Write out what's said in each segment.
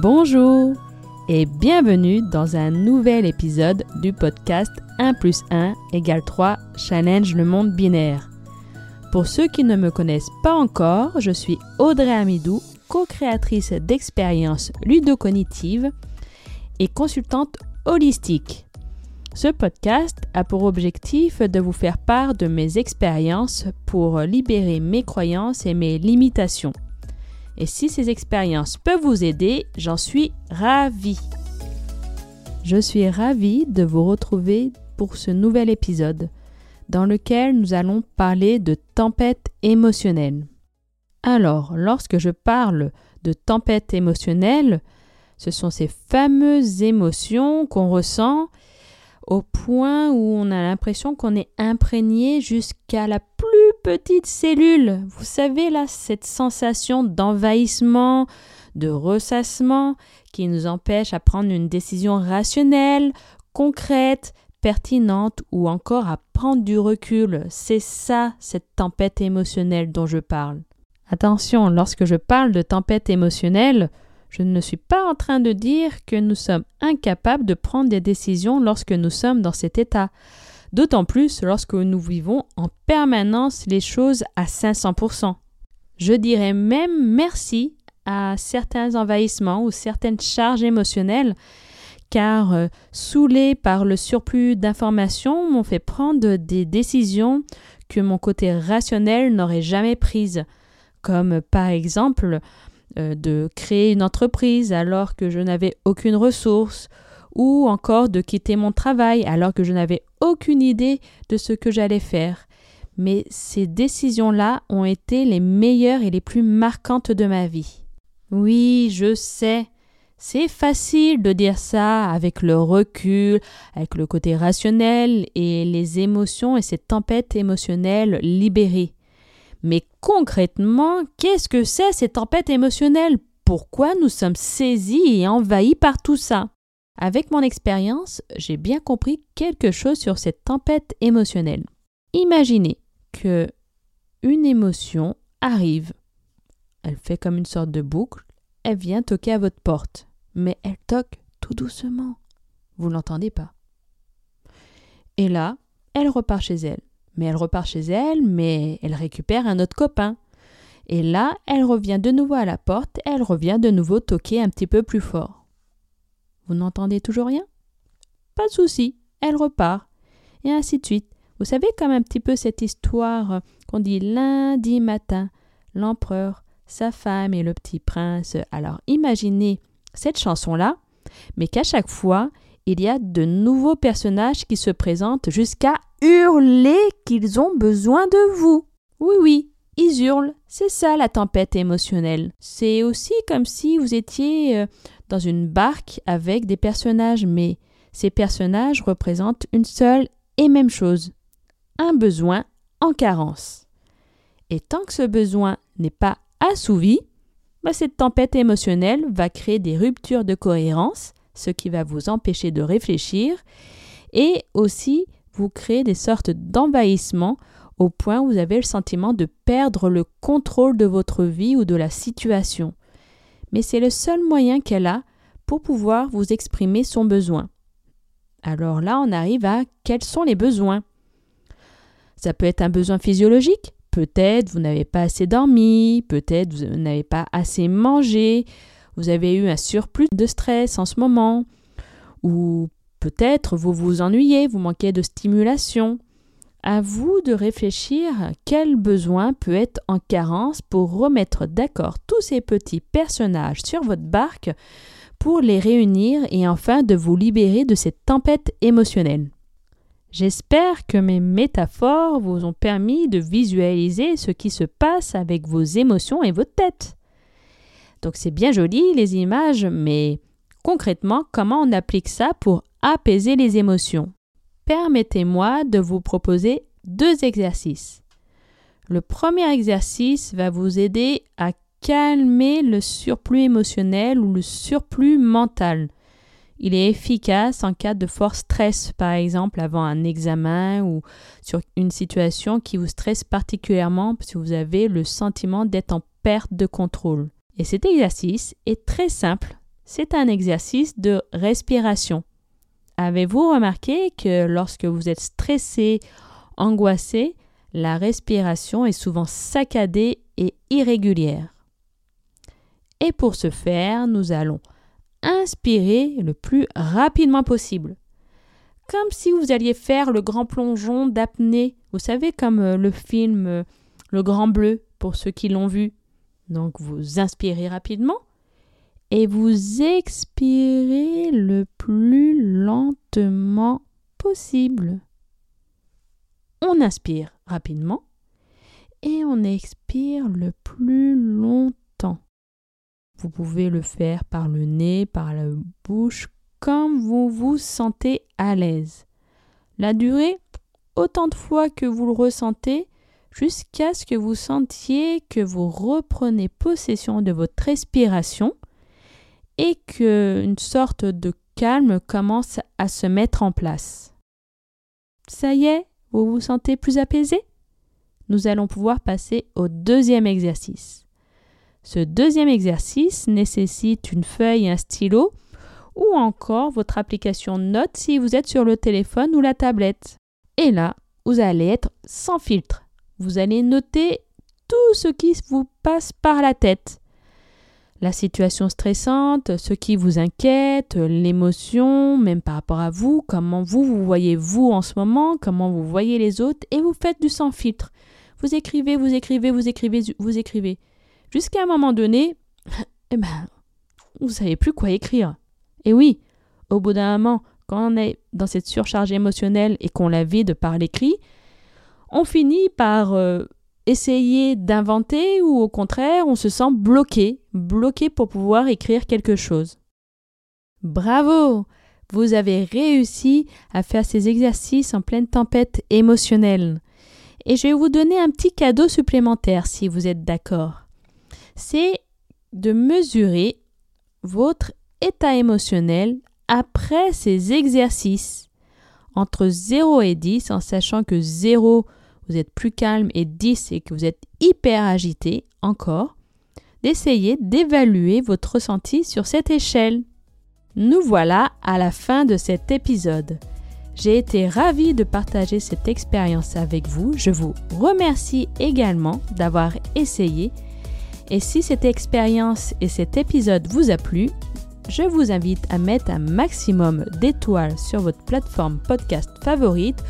Bonjour et bienvenue dans un nouvel épisode du podcast 1 plus 1 égale 3 Challenge le monde binaire. Pour ceux qui ne me connaissent pas encore, je suis Audrey Amidou, co-créatrice d'expériences ludocognitives et consultante holistique. Ce podcast a pour objectif de vous faire part de mes expériences pour libérer mes croyances et mes limitations. Et si ces expériences peuvent vous aider, j'en suis ravie. Je suis ravie de vous retrouver pour ce nouvel épisode dans lequel nous allons parler de tempête émotionnelle. Alors, lorsque je parle de tempête émotionnelle, ce sont ces fameuses émotions qu'on ressent au point où on a l'impression qu'on est imprégné jusqu'à la plus petite cellule. Vous savez là, cette sensation d'envahissement, de ressassement qui nous empêche à prendre une décision rationnelle, concrète, pertinente ou encore à prendre du recul. C'est ça, cette tempête émotionnelle dont je parle. Attention, lorsque je parle de tempête émotionnelle, je ne suis pas en train de dire que nous sommes incapables de prendre des décisions lorsque nous sommes dans cet état. D'autant plus lorsque nous vivons en permanence les choses à 500%. Je dirais même merci à certains envahissements ou certaines charges émotionnelles car euh, saoulés par le surplus d'informations m'ont fait prendre des décisions que mon côté rationnel n'aurait jamais prises, comme par exemple euh, de créer une entreprise alors que je n'avais aucune ressource, ou encore de quitter mon travail alors que je n'avais aucune idée de ce que j'allais faire. Mais ces décisions-là ont été les meilleures et les plus marquantes de ma vie. Oui, je sais, c'est facile de dire ça avec le recul, avec le côté rationnel et les émotions et cette tempête émotionnelle libérée. Mais concrètement, qu'est-ce que c'est cette tempête émotionnelle Pourquoi nous sommes saisis et envahis par tout ça? Avec mon expérience, j'ai bien compris quelque chose sur cette tempête émotionnelle. Imaginez que une émotion arrive. Elle fait comme une sorte de boucle, elle vient toquer à votre porte, mais elle toque tout doucement. Vous l'entendez pas. Et là, elle repart chez elle. Mais elle repart chez elle, mais elle récupère un autre copain. Et là, elle revient de nouveau à la porte, elle revient de nouveau toquer un petit peu plus fort. Vous n'entendez toujours rien? Pas de souci, elle repart. Et ainsi de suite. Vous savez comme un petit peu cette histoire qu'on dit lundi matin, l'empereur, sa femme et le petit prince. Alors imaginez cette chanson-là, mais qu'à chaque fois, il y a de nouveaux personnages qui se présentent jusqu'à hurler qu'ils ont besoin de vous. Oui, oui, ils hurlent. C'est ça la tempête émotionnelle. C'est aussi comme si vous étiez euh, dans une barque avec des personnages, mais ces personnages représentent une seule et même chose. Un besoin en carence. Et tant que ce besoin n'est pas assouvi, bah, cette tempête émotionnelle va créer des ruptures de cohérence ce qui va vous empêcher de réfléchir et aussi vous créer des sortes d'envahissement au point où vous avez le sentiment de perdre le contrôle de votre vie ou de la situation. Mais c'est le seul moyen qu'elle a pour pouvoir vous exprimer son besoin. Alors là, on arrive à quels sont les besoins? Ça peut être un besoin physiologique, peut-être vous n'avez pas assez dormi, peut-être vous n'avez pas assez mangé, vous avez eu un surplus de stress en ce moment, ou peut-être vous vous ennuyez, vous manquez de stimulation. À vous de réfléchir quel besoin peut être en carence pour remettre d'accord tous ces petits personnages sur votre barque pour les réunir et enfin de vous libérer de cette tempête émotionnelle. J'espère que mes métaphores vous ont permis de visualiser ce qui se passe avec vos émotions et votre tête. Donc c'est bien joli les images, mais concrètement, comment on applique ça pour apaiser les émotions? Permettez-moi de vous proposer deux exercices. Le premier exercice va vous aider à calmer le surplus émotionnel ou le surplus mental. Il est efficace en cas de fort stress, par exemple avant un examen ou sur une situation qui vous stresse particulièrement si vous avez le sentiment d'être en perte de contrôle. Et cet exercice est très simple. C'est un exercice de respiration. Avez-vous remarqué que lorsque vous êtes stressé, angoissé, la respiration est souvent saccadée et irrégulière? Et pour ce faire, nous allons inspirer le plus rapidement possible. Comme si vous alliez faire le grand plongeon d'apnée, vous savez, comme euh, le film euh, Le Grand Bleu, pour ceux qui l'ont vu. Donc vous inspirez rapidement et vous expirez le plus lentement possible. On inspire rapidement et on expire le plus longtemps. Vous pouvez le faire par le nez, par la bouche, comme vous vous sentez à l'aise. La durée, autant de fois que vous le ressentez, jusqu'à ce que vous sentiez que vous reprenez possession de votre respiration et qu'une sorte de calme commence à se mettre en place. Ça y est, vous vous sentez plus apaisé? Nous allons pouvoir passer au deuxième exercice. Ce deuxième exercice nécessite une feuille et un stylo ou encore votre application Note si vous êtes sur le téléphone ou la tablette. Et là, vous allez être sans filtre. Vous allez noter tout ce qui vous passe par la tête. La situation stressante, ce qui vous inquiète, l'émotion, même par rapport à vous, comment vous vous voyez vous en ce moment, comment vous voyez les autres, et vous faites du sans filtre. Vous écrivez, vous écrivez, vous écrivez, vous écrivez. Jusqu'à un moment donné, eh ben, vous savez plus quoi écrire. Et oui, au bout d'un moment, quand on est dans cette surcharge émotionnelle et qu'on la vide par l'écrit, on finit par euh, essayer d'inventer ou au contraire, on se sent bloqué, bloqué pour pouvoir écrire quelque chose. Bravo Vous avez réussi à faire ces exercices en pleine tempête émotionnelle. Et je vais vous donner un petit cadeau supplémentaire si vous êtes d'accord c'est de mesurer votre état émotionnel après ces exercices entre 0 et 10, en sachant que 0, vous êtes plus calme, et 10, et que vous êtes hyper agité, encore, d'essayer d'évaluer votre ressenti sur cette échelle. Nous voilà à la fin de cet épisode. J'ai été ravie de partager cette expérience avec vous. Je vous remercie également d'avoir essayé et si cette expérience et cet épisode vous a plu, je vous invite à mettre un maximum d'étoiles sur votre plateforme podcast favorite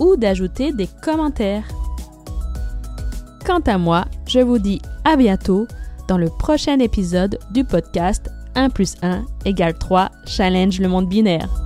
ou d'ajouter des commentaires. Quant à moi, je vous dis à bientôt dans le prochain épisode du podcast 1 plus 1 égale 3 Challenge le monde binaire.